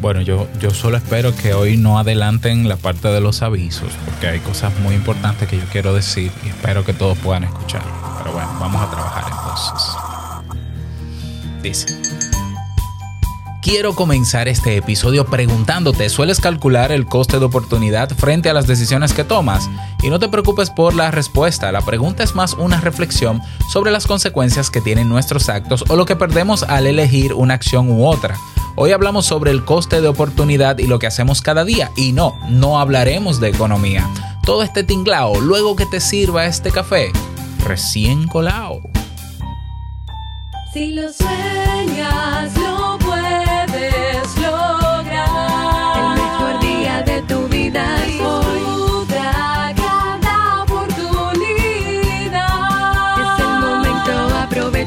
Bueno, yo, yo solo espero que hoy no adelanten la parte de los avisos, porque hay cosas muy importantes que yo quiero decir y espero que todos puedan escuchar. Pero bueno, vamos a trabajar entonces. Dice. Quiero comenzar este episodio preguntándote, ¿sueles calcular el coste de oportunidad frente a las decisiones que tomas? Y no te preocupes por la respuesta, la pregunta es más una reflexión sobre las consecuencias que tienen nuestros actos o lo que perdemos al elegir una acción u otra. Hoy hablamos sobre el coste de oportunidad y lo que hacemos cada día. Y no, no hablaremos de economía. Todo este tinglao, luego que te sirva este café, recién colado. Si lo sueñas,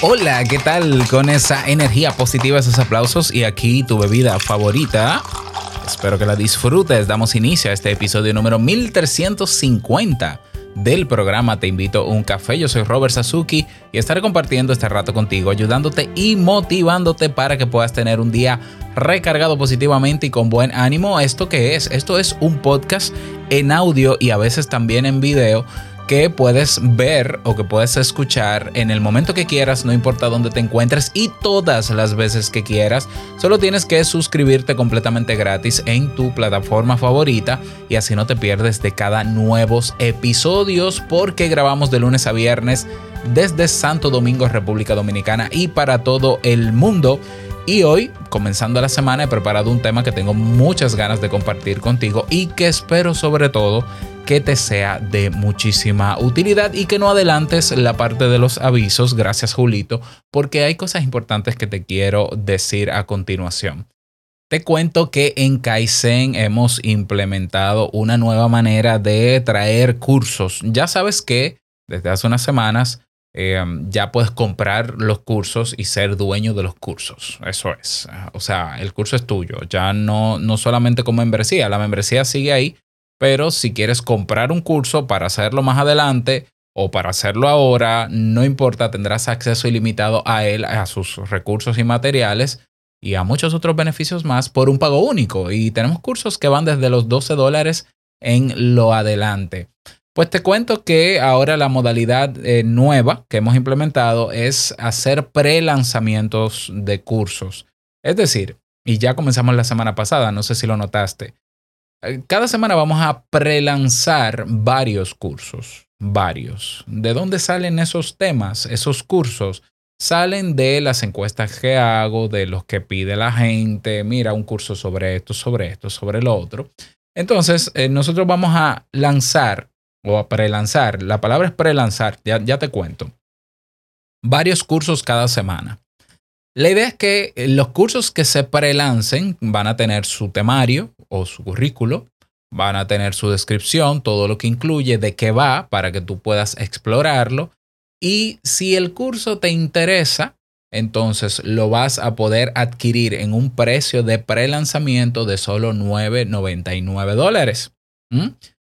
Hola, ¿qué tal? Con esa energía positiva, esos aplausos y aquí tu bebida favorita. Espero que la disfrutes. Damos inicio a este episodio número 1350 del programa Te invito a un café. Yo soy Robert Sasuki y estaré compartiendo este rato contigo, ayudándote y motivándote para que puedas tener un día recargado positivamente y con buen ánimo. ¿Esto qué es? Esto es un podcast en audio y a veces también en video que puedes ver o que puedes escuchar en el momento que quieras, no importa dónde te encuentres y todas las veces que quieras. Solo tienes que suscribirte completamente gratis en tu plataforma favorita y así no te pierdes de cada nuevos episodios porque grabamos de lunes a viernes desde Santo Domingo, República Dominicana y para todo el mundo. Y hoy, comenzando la semana, he preparado un tema que tengo muchas ganas de compartir contigo y que espero sobre todo que te sea de muchísima utilidad y que no adelantes la parte de los avisos, gracias Julito, porque hay cosas importantes que te quiero decir a continuación. Te cuento que en Kaizen hemos implementado una nueva manera de traer cursos. Ya sabes que desde hace unas semanas eh, ya puedes comprar los cursos y ser dueño de los cursos. Eso es. O sea, el curso es tuyo. Ya no, no solamente como membresía. La membresía sigue ahí, pero si quieres comprar un curso para hacerlo más adelante o para hacerlo ahora, no importa, tendrás acceso ilimitado a él, a sus recursos y materiales y a muchos otros beneficios más por un pago único. Y tenemos cursos que van desde los 12 dólares en lo adelante. Pues te cuento que ahora la modalidad eh, nueva que hemos implementado es hacer pre-lanzamientos de cursos. Es decir, y ya comenzamos la semana pasada, no sé si lo notaste. Eh, Cada semana vamos a pre-lanzar varios cursos, varios. ¿De dónde salen esos temas, esos cursos? Salen de las encuestas que hago, de los que pide la gente, mira, un curso sobre esto, sobre esto, sobre lo otro. Entonces, eh, nosotros vamos a lanzar o a pre-lanzar, la palabra es pre-lanzar, ya, ya te cuento, varios cursos cada semana. La idea es que eh, los cursos que se prelancen van a tener su temario o su currículo, van a tener su descripción, todo lo que incluye, de qué va, para que tú puedas explorarlo. Y si el curso te interesa, entonces lo vas a poder adquirir en un precio de prelanzamiento de solo 9,99 dólares.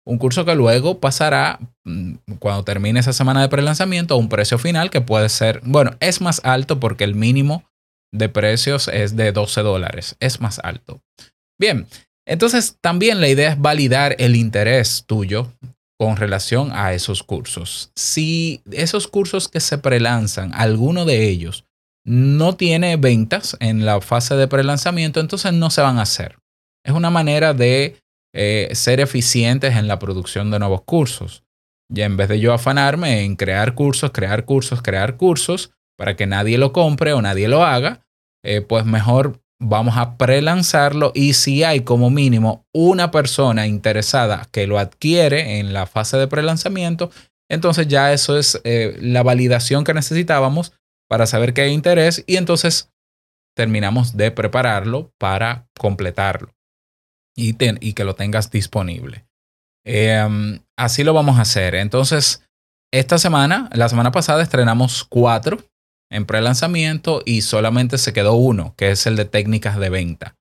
Un curso que luego pasará, mm, cuando termine esa semana de prelanzamiento, a un precio final que puede ser, bueno, es más alto porque el mínimo de precios es de 12 dólares, es más alto. Bien, entonces también la idea es validar el interés tuyo con relación a esos cursos. Si esos cursos que se prelanzan, alguno de ellos no tiene ventas en la fase de prelanzamiento, entonces no se van a hacer. Es una manera de eh, ser eficientes en la producción de nuevos cursos. Y en vez de yo afanarme en crear cursos, crear cursos, crear cursos, para que nadie lo compre o nadie lo haga, eh, pues mejor vamos a prelanzarlo y si hay como mínimo una persona interesada que lo adquiere en la fase de prelanzamiento, entonces ya eso es eh, la validación que necesitábamos para saber que hay interés y entonces terminamos de prepararlo para completarlo y, y que lo tengas disponible. Em, así lo vamos a hacer. Entonces, esta semana, la semana pasada estrenamos cuatro en pre-lanzamiento y solamente se quedó uno, que es el de técnicas de venta.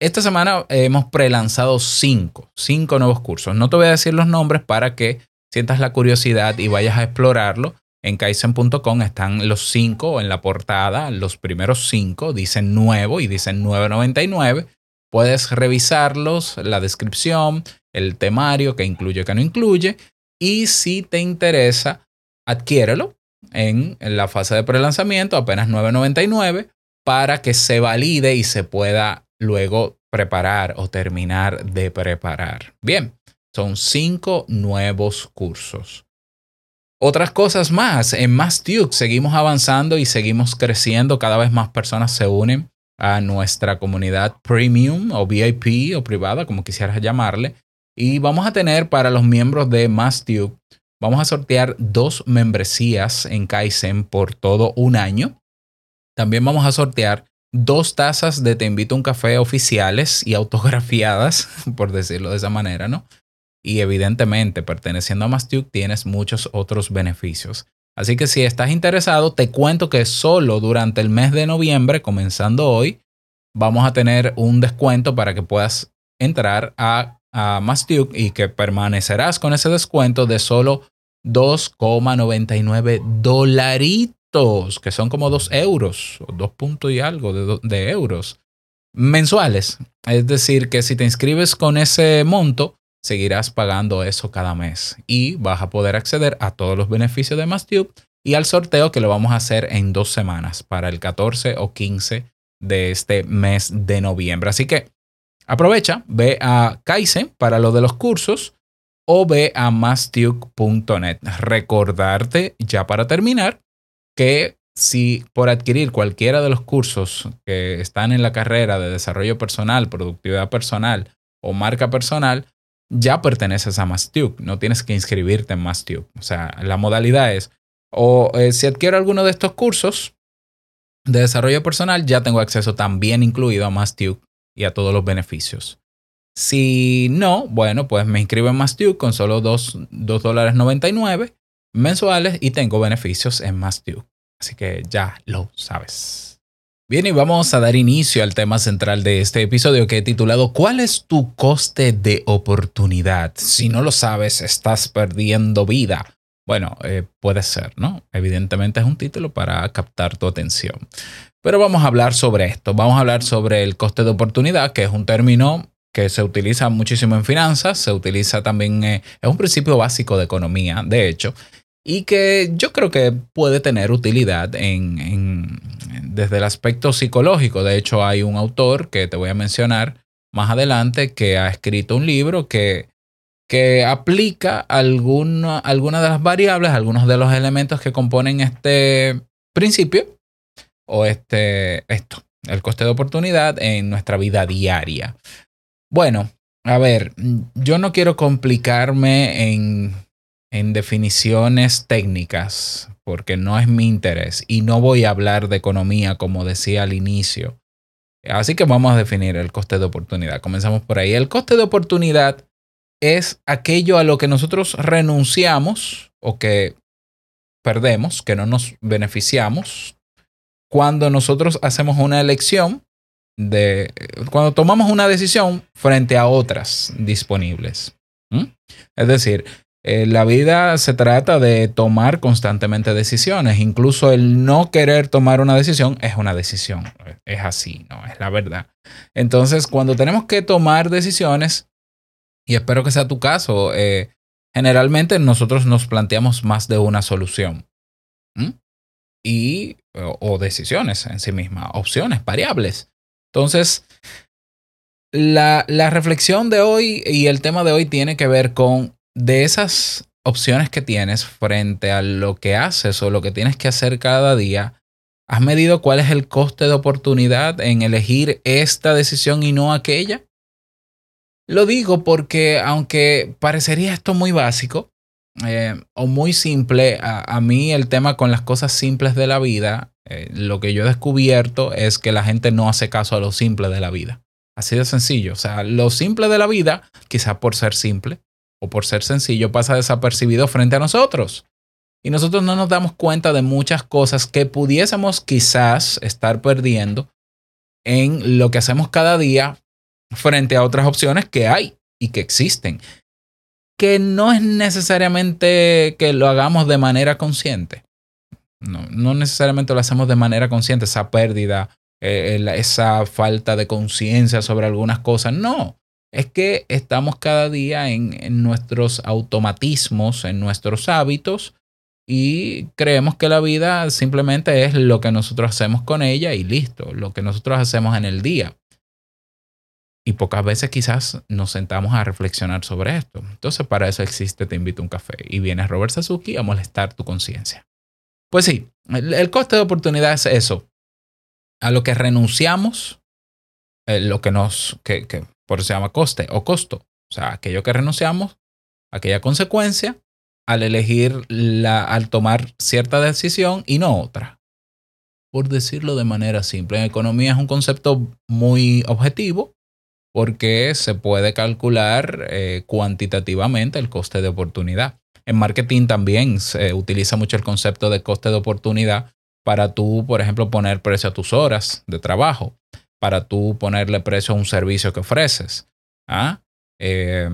Esta semana hemos pre-lanzado cinco, cinco nuevos cursos. No te voy a decir los nombres para que sientas la curiosidad y vayas a explorarlo. En kaizen.com están los cinco en la portada, los primeros cinco dicen nuevo y dicen 999. Puedes revisarlos, la descripción, el temario que incluye, que no incluye. Y si te interesa, adquiérelo en, la fase de prelanzamiento, apenas 9.99, para que se valide y se pueda luego preparar o terminar de preparar. Bien, son cinco nuevos cursos. Otras cosas más, en Mastuke seguimos avanzando y seguimos creciendo, cada vez más personas se unen a nuestra comunidad premium o VIP o privada, como quisieras llamarle. Y vamos a tener para los miembros de Mastuke Vamos a sortear dos membresías en Kaizen por todo un año. También vamos a sortear dos tazas de Te invito a un café oficiales y autografiadas, por decirlo de esa manera, ¿no? Y evidentemente, perteneciendo a Mastuke, tienes muchos otros beneficios. Así que si estás interesado, te cuento que solo durante el mes de noviembre, comenzando hoy, vamos a tener un descuento para que puedas entrar a, a Mastuke y que permanecerás con ese descuento de solo 2,99 dolaritos, que son como 2 euros, o 2 puntos y algo de, de euros mensuales. Es decir, que si te inscribes con ese monto, seguirás pagando eso cada mes y vas a poder acceder a todos los beneficios de MassTube y al sorteo que lo vamos a hacer en dos semanas para el 14 o 15 de este mes de noviembre. Así que aprovecha, ve a Kaizen para lo de los cursos o ve a mastuke.net. Recordarte, ya para terminar, que si por adquirir cualquiera de los cursos que están en la carrera de desarrollo personal, productividad personal o marca personal, ya perteneces a Mastuke. No tienes que inscribirte en Mastuke. O sea, la modalidad es, o eh, si adquiero alguno de estos cursos de desarrollo personal, ya tengo acceso también incluido a Mastuke y a todos los beneficios. Si no, bueno, pues me inscribo en Mastuke con solo 2 dólares 99 mensuales y tengo beneficios en Mastuke. Así que ya lo sabes. Bien, y vamos a dar inicio al tema central de este episodio que he titulado ¿Cuál es tu coste de oportunidad? Si no lo sabes, estás perdiendo vida. Bueno, eh, puede ser, ¿no? Evidentemente es un título para captar tu atención. Pero vamos a hablar sobre esto. Vamos a hablar sobre el coste de oportunidad, que es un término que se utiliza muchísimo en finanzas, se utiliza también, eh, es un principio básico de economía, de hecho, y que yo creo que puede tener utilidad en, desde el aspecto psicológico. De hecho, hay un autor que te voy a mencionar más adelante que ha escrito un libro que, que aplica alguna, algunas de las variables, algunos de los elementos que componen este principio o este, esto, el coste de oportunidad en nuestra vida diaria. Bueno, a ver, yo no quiero complicarme en, en definiciones técnicas porque no es mi interés y no voy a hablar de economía como decía al inicio. Así que vamos a definir el coste de oportunidad. Comenzamos por ahí. El coste de oportunidad es aquello a lo que nosotros renunciamos o que perdemos, que no nos beneficiamos cuando nosotros hacemos una elección de cuando tomamos una decisión frente a otras disponibles. Es decir, eh, la vida se trata de tomar constantemente decisiones. Incluso el no querer tomar una decisión es una decisión. Es así, ¿no? Es la verdad. Entonces, cuando tenemos que tomar decisiones, y espero que sea tu caso, eh, generalmente nosotros nos planteamos más de una solución. Y, o decisiones en sí mismas, opciones, variables. Entonces, la, reflexión de hoy y el tema de hoy tiene que ver con de esas opciones que tienes frente a lo que haces o lo que tienes que hacer cada día, ¿Has medido cuál es el coste de oportunidad en elegir esta decisión y no aquella? Lo digo porque aunque parecería esto muy básico eh, o muy simple, a, mí el tema con las cosas simples de la vida, eh, lo que yo he descubierto es que la gente no hace caso a lo simple de la vida. Así de sencillo. O sea, lo simple de la vida, quizás por ser simple o por ser sencillo, pasa desapercibido frente a nosotros. Y nosotros no nos damos cuenta de muchas cosas que pudiésemos quizás estar perdiendo en lo que hacemos cada día frente a otras opciones que hay y que existen. Que no es necesariamente que lo hagamos de manera consciente. No, no necesariamente lo hacemos de manera consciente, esa pérdida, eh, esa falta de conciencia sobre algunas cosas. No, es que estamos cada día en, en nuestros automatismos, en nuestros hábitos y creemos que la vida simplemente es lo que nosotros hacemos con ella y listo, lo que nosotros hacemos en el día. Y pocas veces quizás nos sentamos a reflexionar sobre esto. Entonces para eso existe Te invito a un café y viene Robert Sasuki a molestar tu conciencia. Pues sí, el, el, coste de oportunidad es eso. A lo que renunciamos, eh, lo que nos, que, que por eso se llama coste o costo. O sea, aquello que renunciamos, aquella consecuencia al elegir la, al tomar cierta decisión y no otra. Por decirlo de manera simple, en economía es un concepto muy objetivo porque se puede calcular eh, cuantitativamente el coste de oportunidad. En marketing también se utiliza mucho el concepto de coste de oportunidad para tú, por ejemplo, poner precio a tus horas de trabajo, para tú ponerle precio a un servicio que ofreces. ¿ah? Eh,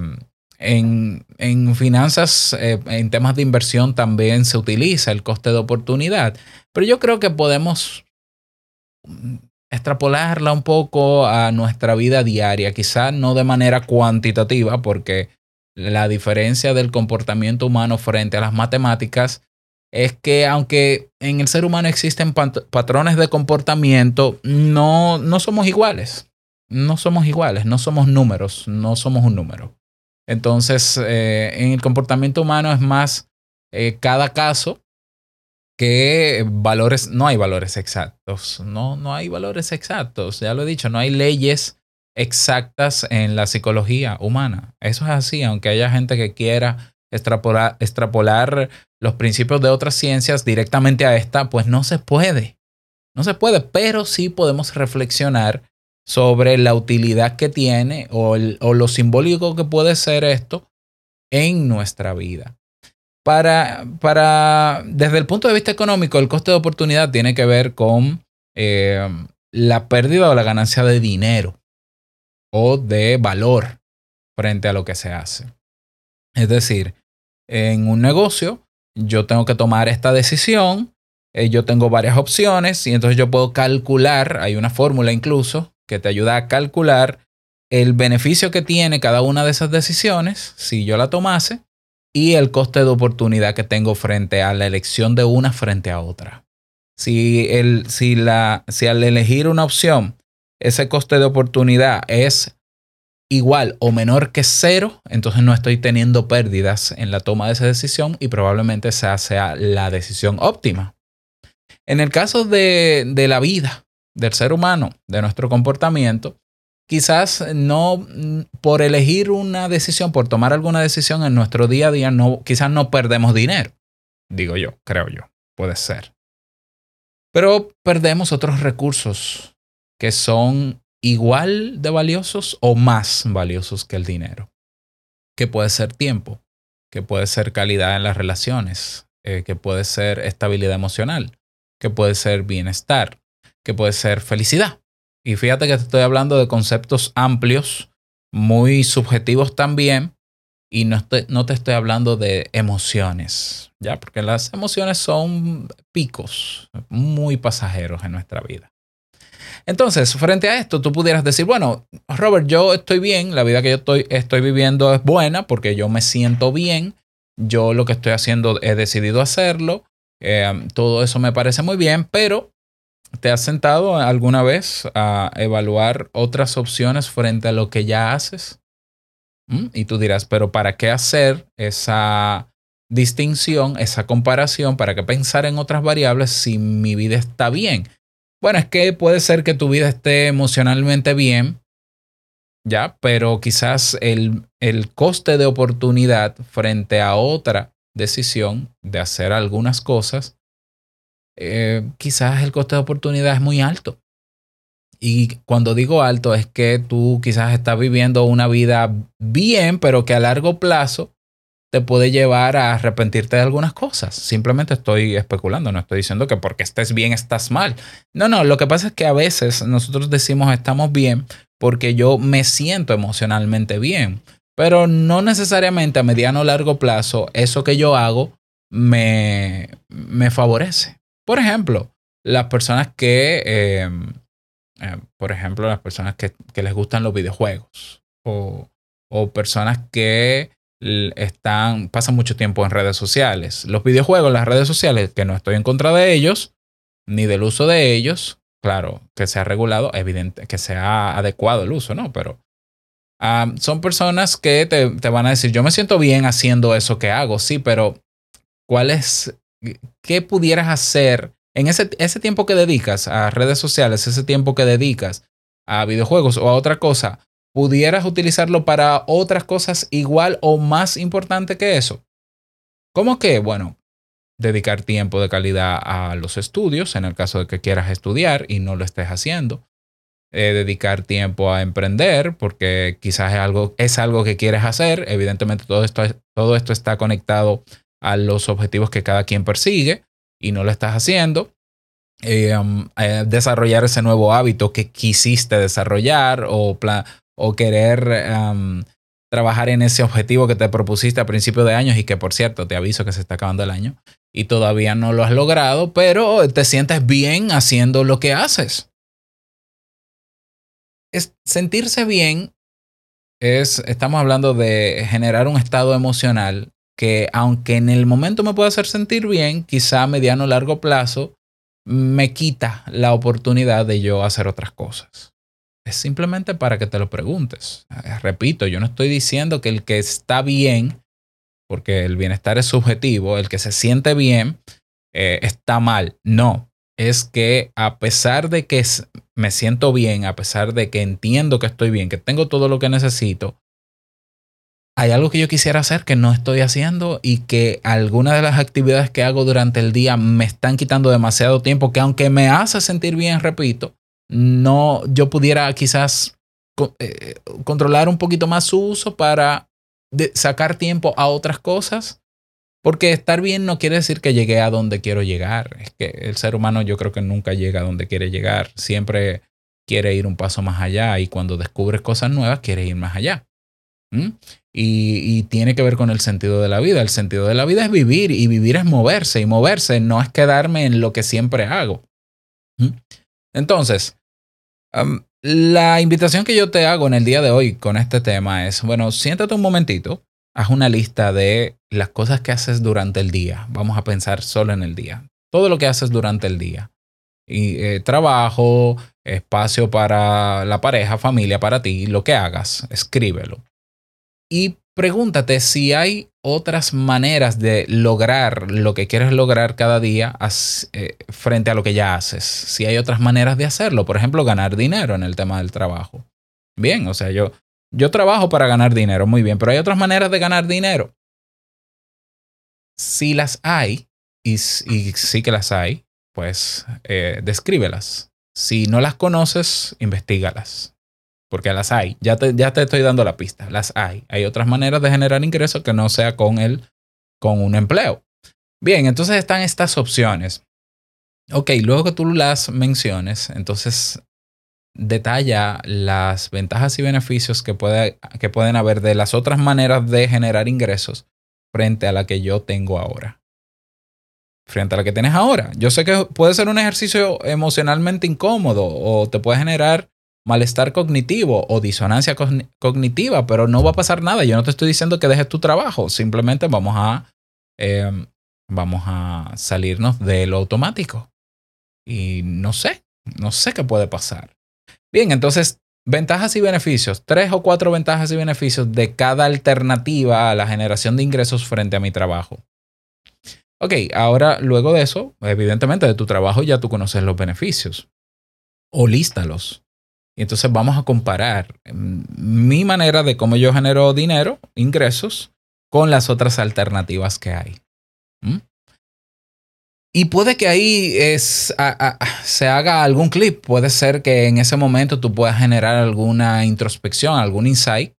en, en finanzas, eh, en temas de inversión también se utiliza el coste de oportunidad, pero yo creo que podemos extrapolarla un poco a nuestra vida diaria, quizás no de manera cuantitativa, porque la diferencia del comportamiento humano frente a las matemáticas es que aunque en el ser humano existen pat patrones de comportamiento, no, no somos iguales. No somos iguales, no somos números, no somos un número. Entonces, eh, en el comportamiento humano es más eh, cada caso que valores, no hay valores exactos, no, no hay valores exactos, ya lo he dicho, no hay leyes exactas en la psicología humana. Eso es así, aunque haya gente que quiera extrapolar, los principios de otras ciencias directamente a esta, pues no se puede. No se puede, pero sí podemos reflexionar sobre la utilidad que tiene o, lo simbólico que puede ser esto en nuestra vida. Para, para, desde el punto de vista económico, el coste de oportunidad tiene que ver con eh, la pérdida o la ganancia de dinero o de valor frente a lo que se hace. Es decir, en un negocio yo tengo que tomar esta decisión, eh, yo tengo varias opciones y entonces yo puedo calcular, hay una fórmula incluso, que te ayuda a calcular el beneficio que tiene cada una de esas decisiones, si yo la tomase, y el coste de oportunidad que tengo frente a la elección de una frente a otra. Si, el, si, la, si al elegir una opción, ese coste de oportunidad es igual o menor que cero, entonces no estoy teniendo pérdidas en la toma de esa decisión y probablemente esa sea la decisión óptima. En el caso de, de la vida, del ser humano, de nuestro comportamiento, quizás no por elegir una decisión, por tomar alguna decisión en nuestro día a día, no, quizás no perdemos dinero. Digo yo, creo yo, puede ser. Pero perdemos otros recursos que son igual de valiosos o más valiosos que el dinero. Que puede ser tiempo, que puede ser calidad en las relaciones, eh, que puede ser estabilidad emocional, que puede ser bienestar, que puede ser felicidad. Y fíjate que te estoy hablando de conceptos amplios, muy subjetivos también, y no no te estoy hablando de emociones, ¿ya? Porque las emociones son picos muy pasajeros en nuestra vida. Entonces, frente a esto, tú pudieras decir, bueno, Robert, yo estoy bien, la vida que yo estoy, estoy viviendo es buena porque yo me siento bien, yo lo que estoy haciendo he decidido hacerlo, eh, todo eso me parece muy bien, pero ¿Te has sentado alguna vez a evaluar otras opciones frente a lo que ya haces? ¿Mm? Y tú dirás, pero ¿para qué hacer esa, distinción, esa comparación, para que pensar en otras variables si mi vida está bien. Bueno, es que puede ser que tu vida esté emocionalmente bien, ya, pero quizás el, el coste de oportunidad frente a otra decisión de hacer algunas cosas, eh, quizás el coste de oportunidad es muy alto. Y cuando digo alto es que tú quizás estás viviendo una vida bien, pero que a largo plazo te puede llevar a arrepentirte de algunas cosas. Simplemente estoy especulando, no estoy diciendo que porque estés bien estás mal. No, no, lo que pasa es que a veces nosotros decimos estamos bien porque yo me siento emocionalmente bien, pero no necesariamente a mediano o largo plazo eso que yo hago me, me favorece. Por ejemplo, las personas que, eh, eh, por ejemplo, las personas que, que, les gustan los videojuegos o, o personas que están, pasan mucho tiempo en redes sociales. Los videojuegos, las redes sociales, que no estoy en contra de ellos, ni del uso de ellos, claro, que sea regulado, evidente, que sea adecuado el uso, ¿no? Pero son personas que te, te, van a decir, yo me siento bien haciendo eso que hago, sí, pero ¿cuál es, qué pudieras hacer en ese, ese tiempo que dedicas a redes sociales, ese tiempo que dedicas a videojuegos o a otra cosa? Pudieras utilizarlo para otras cosas igual o más importante que eso. ¿Cómo que? Bueno, dedicar tiempo de calidad a los estudios, en el caso de que quieras estudiar y no lo estés haciendo. Eh, dedicar tiempo a emprender, porque quizás es algo, es algo que quieres hacer. Evidentemente todo esto, todo esto está conectado a los objetivos que cada quien persigue y no lo estás haciendo. Eh, um, eh, desarrollar ese nuevo hábito que quisiste desarrollar o, o querer trabajar en ese objetivo que te propusiste a principio de años y que por cierto te aviso que se está acabando el año y todavía no lo has logrado, pero te sientes bien haciendo lo que haces. Es, sentirse bien es, estamos hablando de generar un estado emocional que aunque en el momento me pueda hacer sentir bien, quizá a mediano o largo plazo me quita la oportunidad de yo hacer otras cosas. Es simplemente para que te lo preguntes. Eh, repito, yo no estoy diciendo que el que está bien, porque el bienestar es subjetivo, el que se siente bien eh, está mal. No, es que a pesar de que me siento bien, a pesar de que entiendo que estoy bien, que tengo todo lo que necesito, hay algo que yo quisiera hacer que no estoy haciendo y que algunas de las actividades que hago durante el día me están quitando demasiado tiempo, que aunque me hace sentir bien, repito, no yo pudiera quizás eh, controlar un poquito más su uso para sacar tiempo a otras cosas. Porque estar bien no quiere decir que llegue a donde quiero llegar. Es que el ser humano yo creo que nunca llega a donde quiere llegar. Siempre quiere ir un paso más allá y cuando descubres cosas nuevas quiere ir más allá. ¿Mm? Y, y, tiene que ver con el sentido de la vida. El sentido de la vida es vivir y vivir es moverse y moverse no es quedarme en lo que siempre hago. ¿Mm? Entonces, La invitación que yo te hago en el día de hoy con este tema es, bueno, siéntate un momentito, haz una lista de las cosas que haces durante el día. Vamos a pensar solo en el día. Todo lo que haces durante el día. Y, eh, trabajo, espacio para la pareja, familia, para ti, lo que hagas, escríbelo. Y pregúntate si hay otras maneras de lograr lo que quieres lograr cada día eh, frente a lo que ya haces. Si hay otras maneras de hacerlo, por ejemplo, ganar dinero en el tema del trabajo. Bien, o sea, yo, yo trabajo para ganar dinero, muy bien, pero hay otras maneras de ganar dinero. Si las hay, y, sí que las hay, pues eh, descríbelas. Si no las conoces, investigalas porque las hay. Ya te, ya te estoy dando la pista, las hay. Hay otras maneras de generar ingresos que no sea con, el, con un empleo. Bien, entonces están estas opciones. Ok, luego que tú las menciones, entonces detalla las ventajas y beneficios que, que pueden haber de las otras maneras de generar ingresos frente a la que yo tengo ahora. Frente a la que tienes ahora. Yo sé que puede ser un ejercicio emocionalmente incómodo o te puede generar malestar cognitivo o disonancia cognitiva, pero no va a pasar nada. Yo no te estoy diciendo que dejes tu trabajo, simplemente vamos a, eh, vamos a salirnos de lo automático. Y no sé, no sé qué puede pasar. Bien, entonces, ventajas y beneficios, tres o cuatro ventajas y beneficios de cada alternativa a la generación de ingresos frente a mi trabajo. Ok, ahora luego de eso, evidentemente de tu trabajo ya tú conoces los beneficios o lístalos. Y entonces vamos a comparar mm, mi manera de cómo yo genero dinero, ingresos, con las otras alternativas que hay. ¿Mm? Y puede que ahí es, se haga algún clip. Puede ser que en ese momento tú puedas generar alguna introspección, algún insight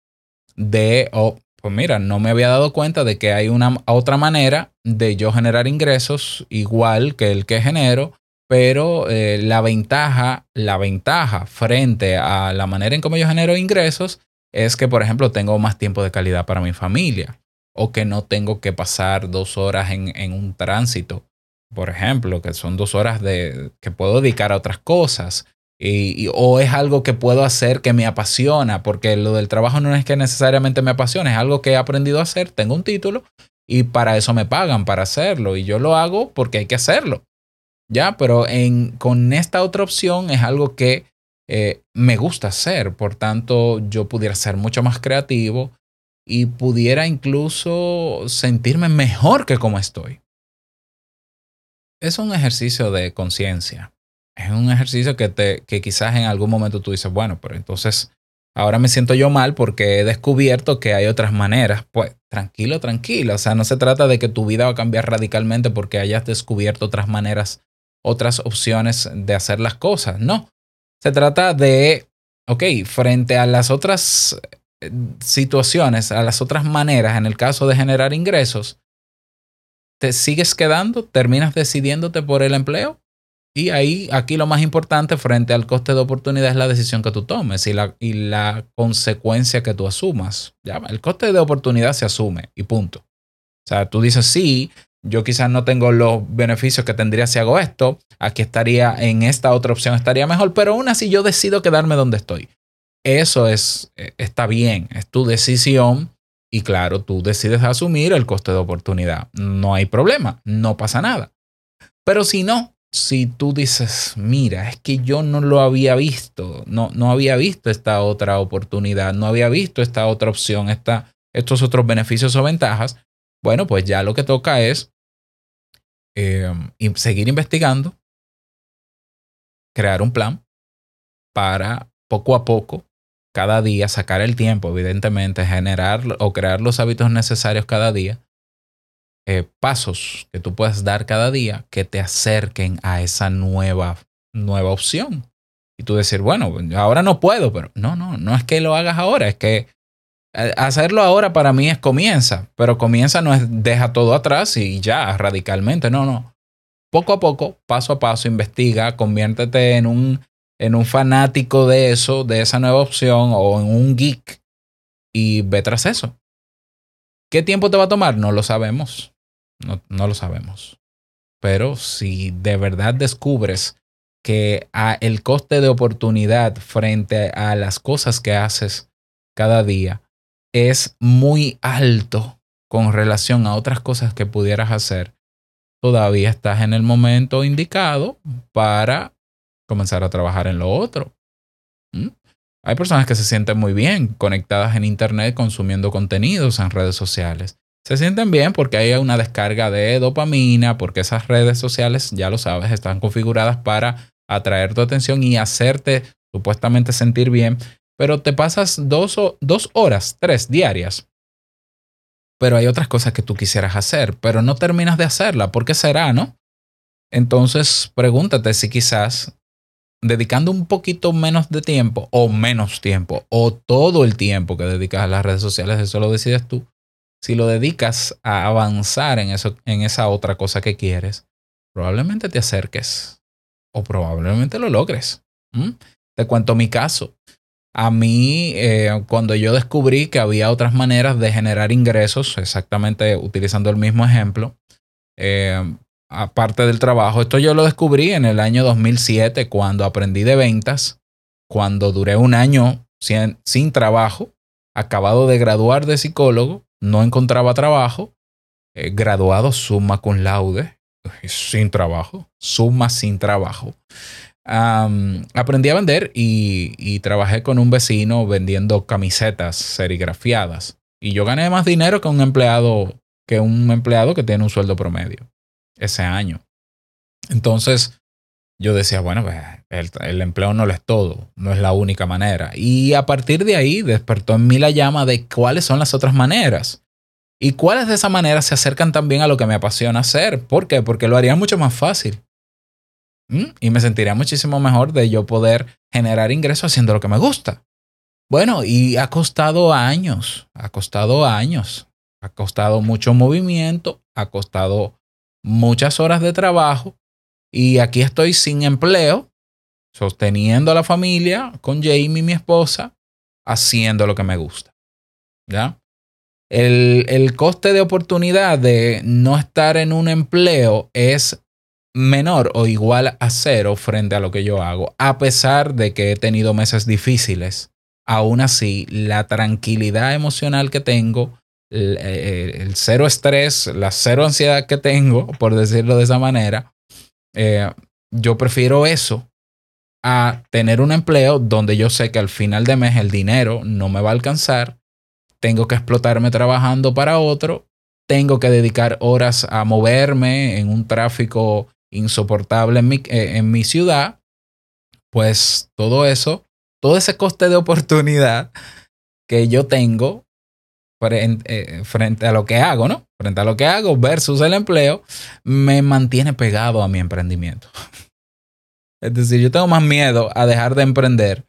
de, oh, pues mira, no me había dado cuenta de que hay una otra manera de yo generar ingresos igual que el que genero, pero eh, la ventaja, la ventaja frente a la manera en cómo yo genero ingresos es que, por ejemplo, tengo más tiempo de calidad para mi familia o que no tengo que pasar dos horas en, en un tránsito, por ejemplo, que son dos horas de, que puedo dedicar a otras cosas. Y, y- o es algo que puedo hacer que me apasiona, porque lo del trabajo no es que necesariamente me apasione, es algo que he aprendido a hacer, tengo un título y para eso me pagan, para hacerlo, y yo lo hago porque hay que hacerlo. Ya, pero en, con esta otra opción es algo que eh, me gusta hacer, por tanto yo pudiera ser mucho más creativo y pudiera incluso sentirme mejor que como estoy. Es un ejercicio de conciencia. Es un ejercicio que, te, que quizás en algún momento tú dices, bueno, pero entonces ahora me siento yo mal porque he descubierto que hay otras maneras. Pues tranquilo, tranquilo. O sea, no se trata de que tu vida va a cambiar radicalmente porque hayas descubierto otras maneras, otras opciones de hacer las cosas. No. Se trata de, ok, frente a las otras eh, situaciones, a las otras maneras, en el caso de generar ingresos, te sigues quedando, terminas decidiéndote por el empleo. Y ahí, aquí lo más importante frente al coste de oportunidad es la decisión que tú tomes y la, y la consecuencia que tú asumas. Ya, el coste de oportunidad se asume y punto. O sea, tú dices, sí, yo quizás no tengo los beneficios que tendría si hago esto, aquí estaría, en esta otra opción estaría mejor, pero aún así yo decido quedarme donde estoy. Eso es, eh, está bien, es tu decisión y claro, tú decides asumir el coste de oportunidad. No hay problema, no pasa nada. Pero si no, si tú dices, mira, es que yo no lo había visto, no, no había visto esta otra oportunidad, no había visto esta otra opción, esta, estos otros beneficios o ventajas, bueno, pues ya lo que toca es eh, seguir investigando, crear un plan para poco a poco, cada día, sacar el tiempo, evidentemente, generar o crear los hábitos necesarios cada día, eh, pasos que tú puedas dar cada día que te acerquen a esa nueva, nueva opción. Y tú decir, bueno, ahora no puedo, pero no, no, no es que lo hagas ahora, es que hacerlo ahora para mí es comienza, pero comienza no es deja todo atrás y ya radicalmente, no, no. Poco a poco, paso a paso, investiga, conviértete en un, en un fanático de eso, de esa nueva opción o en un geek y ve tras eso. ¿Qué tiempo te va a tomar? No lo sabemos. No, no lo sabemos. Pero si de verdad descubres que a el coste de oportunidad frente a las cosas que haces cada día es muy alto con relación a otras cosas que pudieras hacer, todavía estás en el momento indicado para comenzar a trabajar en lo otro. ¿Mm? Hay personas que se sienten muy bien conectadas en Internet consumiendo contenidos en redes sociales. Se sienten bien porque hay una descarga de dopamina, porque esas redes sociales, ya lo sabes, están configuradas para atraer tu atención y hacerte supuestamente sentir bien, pero te pasas dos, o- dos horas, tres diarias. Pero hay otras cosas que tú quisieras hacer, pero no terminas de hacerla. ¿Por qué será, no? Entonces, pregúntate si quizás dedicando un poquito menos de tiempo o menos tiempo o todo el tiempo que dedicas a las redes sociales, eso lo decides tú. Si lo dedicas a avanzar en, eso, en esa otra cosa que quieres, probablemente te acerques o probablemente lo logres. ¿Mm? Te cuento mi caso. A mí, eh, cuando yo descubrí que había otras maneras de generar ingresos, exactamente utilizando el mismo ejemplo, eh, aparte del trabajo, esto yo lo descubrí en el año 2007 cuando aprendí de ventas, cuando duré un año sin, trabajo, acabado de graduar de psicólogo, no encontraba trabajo, eh, graduado summa cum laude, sin trabajo, summa sin trabajo. Aprendí a vender y, y, trabajé con un vecino vendiendo camisetas serigrafiadas. Y yo gané más dinero que un empleado que un empleado que tiene un sueldo promedio. ese año. Entonces, yo decía, bueno, pues, el, el, empleo no lo es todo, no es la única manera. Y a partir de ahí despertó en mí la llama de cuáles son las otras maneras. Y cuáles de esas maneras se acercan también a lo que me apasiona hacer. ¿Por qué? Porque lo haría mucho más fácil. ¿Mm? Y me sentiría muchísimo mejor de yo poder generar ingresos haciendo lo que me gusta. Bueno, y ha costado años, ha costado años, ha costado mucho movimiento, ha costado muchas horas de trabajo y aquí estoy sin empleo, sosteniendo a la familia con Jamie, mi esposa, haciendo lo que me gusta. ¿Ya? El, el coste de oportunidad de no estar en un empleo es menor o igual a cero frente a lo que yo hago, a pesar de que he tenido meses difíciles. Aún así, la tranquilidad emocional que tengo, el, cero estrés, la cero ansiedad que tengo, por decirlo de esa manera, eh, yo prefiero eso a tener un empleo donde yo sé que al final de mes el dinero no me va a alcanzar, tengo que explotarme trabajando para otro, tengo que dedicar horas a moverme en un tráfico insoportable en mi, eh, en mi ciudad, pues todo eso, todo ese coste de oportunidad que yo tengo frente, eh, frente a lo que hago, ¿no? Frente a lo que hago versus el empleo, me mantiene pegado a mi emprendimiento. Es decir, yo tengo más miedo a dejar de emprender.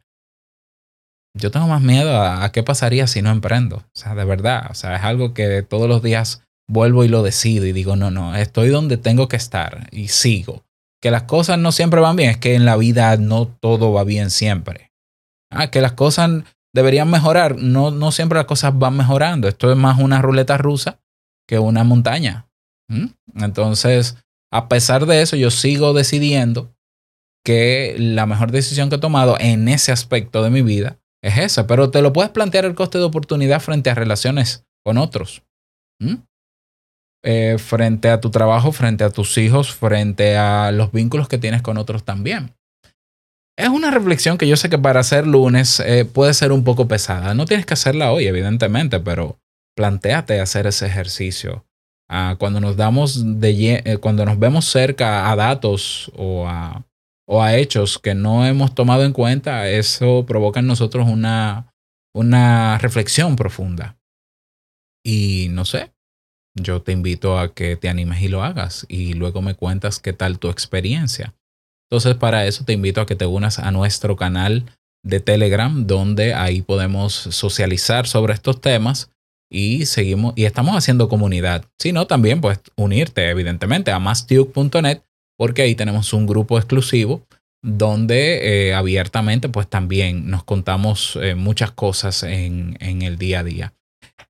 Yo tengo más miedo a, a, qué pasaría si no emprendo. O sea, de verdad. O sea, es algo que todos los días vuelvo y lo decido y digo, no, no, estoy donde tengo que estar y sigo. Que las cosas no siempre van bien, es que en la vida no todo va bien siempre. Ah, que las cosas deberían mejorar, no, no siempre las cosas van mejorando. Esto es más una ruleta rusa que una montaña. Entonces, a pesar de eso, yo sigo decidiendo que la mejor decisión que he tomado en ese aspecto de mi vida es esa, pero te lo puedes plantear el coste de oportunidad frente a relaciones con otros. Eh, frente a tu trabajo, frente a tus hijos, frente a los vínculos que tienes con otros también. Es una reflexión que yo sé que para hacer lunes eh, puede ser un poco pesada. No tienes que hacerla hoy, evidentemente, pero planteate hacer ese ejercicio. Ah, cuando nos damos de eh, cuando nos vemos cerca a datos o a, o a hechos que no hemos tomado en cuenta, eso provoca en nosotros una, una reflexión profunda. Y no sé, yo te invito a que te animes y lo hagas y luego me cuentas qué tal tu experiencia. Entonces para eso te invito a que te unas a nuestro canal de Telegram donde ahí podemos socializar sobre estos temas y seguimos y estamos haciendo comunidad. Si no, también pues unirte evidentemente a mastuke.net porque ahí tenemos un grupo exclusivo donde eh, abiertamente pues también nos contamos eh, muchas cosas en, en el día a día.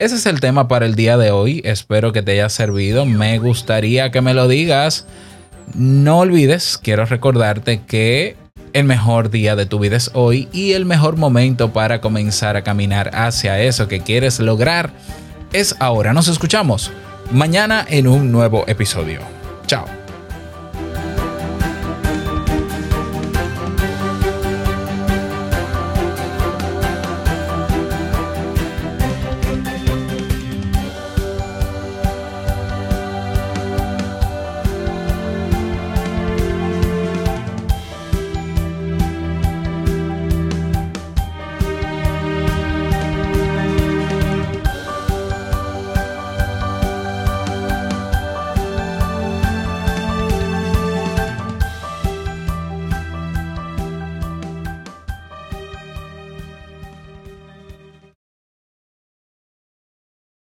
Ese es el tema para el día de hoy. Espero que te haya servido. Me gustaría que me lo digas. No olvides, quiero recordarte que el mejor día de tu vida es hoy y el mejor momento para comenzar a caminar hacia eso que quieres lograr es ahora. Nos escuchamos mañana en un nuevo episodio. Chao.